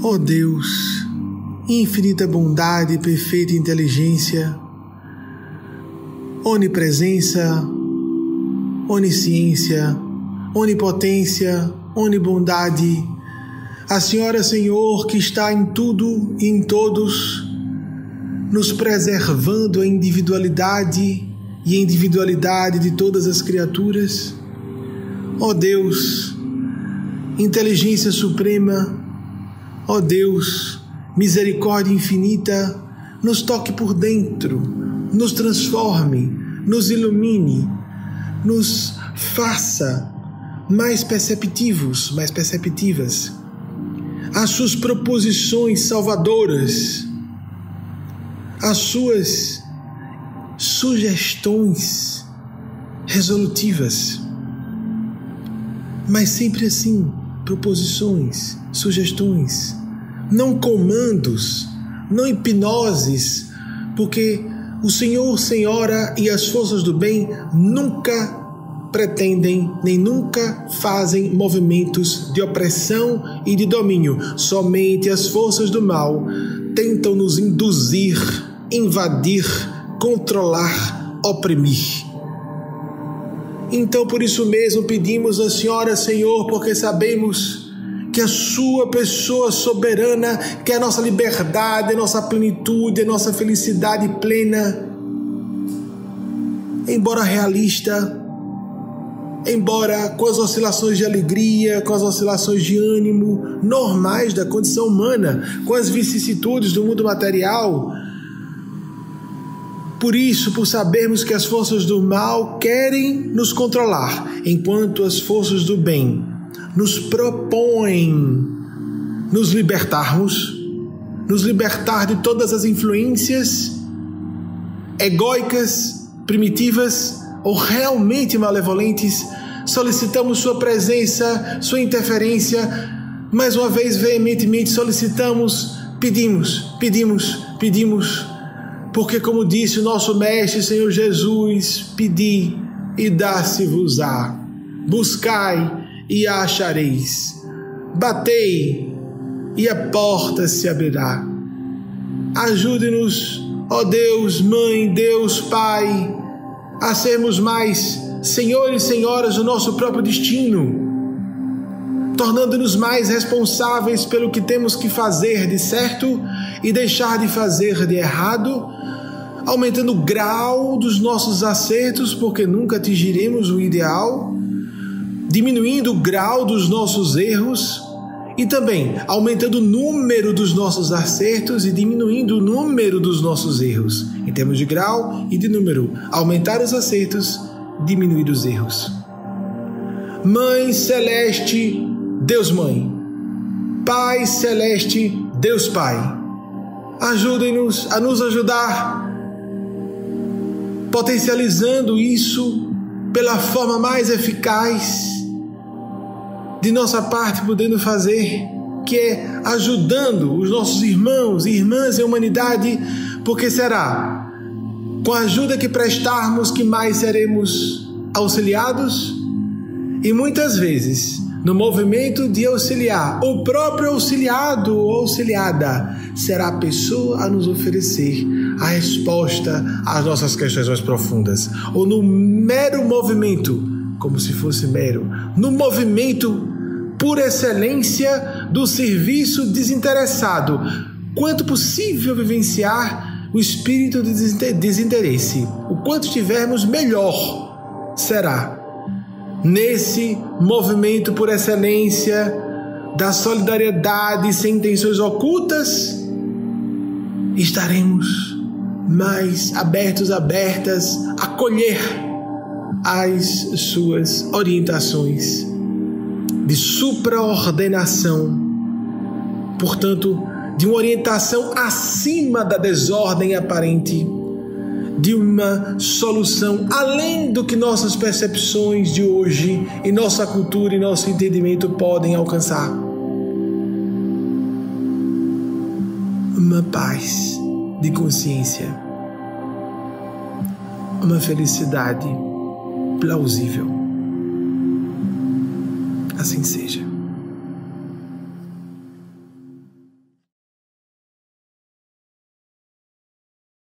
Ó oh Deus, infinita bondade e perfeita inteligência, onipresença, onisciência, onipotência, onibondade, a Senhora Senhor que está em tudo e em todos, nos preservando a individualidade e a individualidade de todas as criaturas. Ó oh Deus, inteligência suprema, ó oh Deus, misericórdia infinita, nos toque por dentro, nos transforme, nos ilumine, nos faça mais perceptivos, mais perceptivas, as suas proposições salvadoras, as suas sugestões resolutivas, mas sempre assim, proposições, sugestões, não comandos, não hipnoses, porque o Senhor, Senhora e as forças do bem nunca pretendem nem nunca fazem movimentos de opressão e de domínio. Somente as forças do mal tentam nos induzir, invadir, controlar, oprimir. Então, por isso mesmo, pedimos a Senhora, Senhor, porque sabemos que a Sua pessoa soberana, que é a nossa liberdade, a nossa plenitude, a nossa felicidade plena, embora realista, embora com as oscilações de alegria, com as oscilações de ânimo normais da condição humana, com as vicissitudes do mundo material. Por isso, por sabermos que as forças do mal querem nos controlar, enquanto as forças do bem nos propõem nos libertarmos, nos libertar de todas as influências egóicas, primitivas ou realmente malevolentes. Solicitamos Sua presença, Sua interferência. Mais uma vez, veementemente solicitamos, pedimos, pedimos, pedimos, porque, como disse o nosso Mestre Senhor Jesus, pedi e dá-se-vos-á, buscai e achareis, batei e a porta se abrirá. Ajude-nos, ó Deus, Mãe, Deus, Pai, a sermos mais senhores e senhoras do nosso próprio destino, tornando-nos mais responsáveis pelo que temos que fazer de certo e deixar de fazer de errado, aumentando o grau dos nossos acertos, porque nunca atingiremos o ideal, diminuindo o grau dos nossos erros e também aumentando o número dos nossos acertos e diminuindo o número dos nossos erros, em termos de grau e de número, aumentar os acertos diminuir os erros. Mãe Celeste, Deus Mãe. Pai Celeste, Deus Pai. Ajudem-nos a nos ajudar, potencializando isso pela forma mais eficaz de nossa parte, podendo fazer, que é ajudando os nossos irmãos e irmãs em humanidade, porque será com a ajuda que prestarmos, que mais seremos auxiliados? E muitas vezes, no movimento de auxiliar, o próprio auxiliado ou auxiliada será a pessoa a nos oferecer a resposta às nossas questões mais profundas. Ou no mero movimento, como se fosse mero, no movimento por excelência do serviço desinteressado, quanto possível vivenciar o espírito de desinteresse. O quanto tivermos, melhor será. Nesse movimento por excelência da solidariedade sem intenções ocultas, estaremos mais abertos, abertas a colher as suas orientações de supraordenação. Portanto, de uma orientação acima da desordem aparente, de uma solução além do que nossas percepções de hoje e nossa cultura e nosso entendimento podem alcançar. Uma paz de consciência, uma felicidade plausível. Assim seja.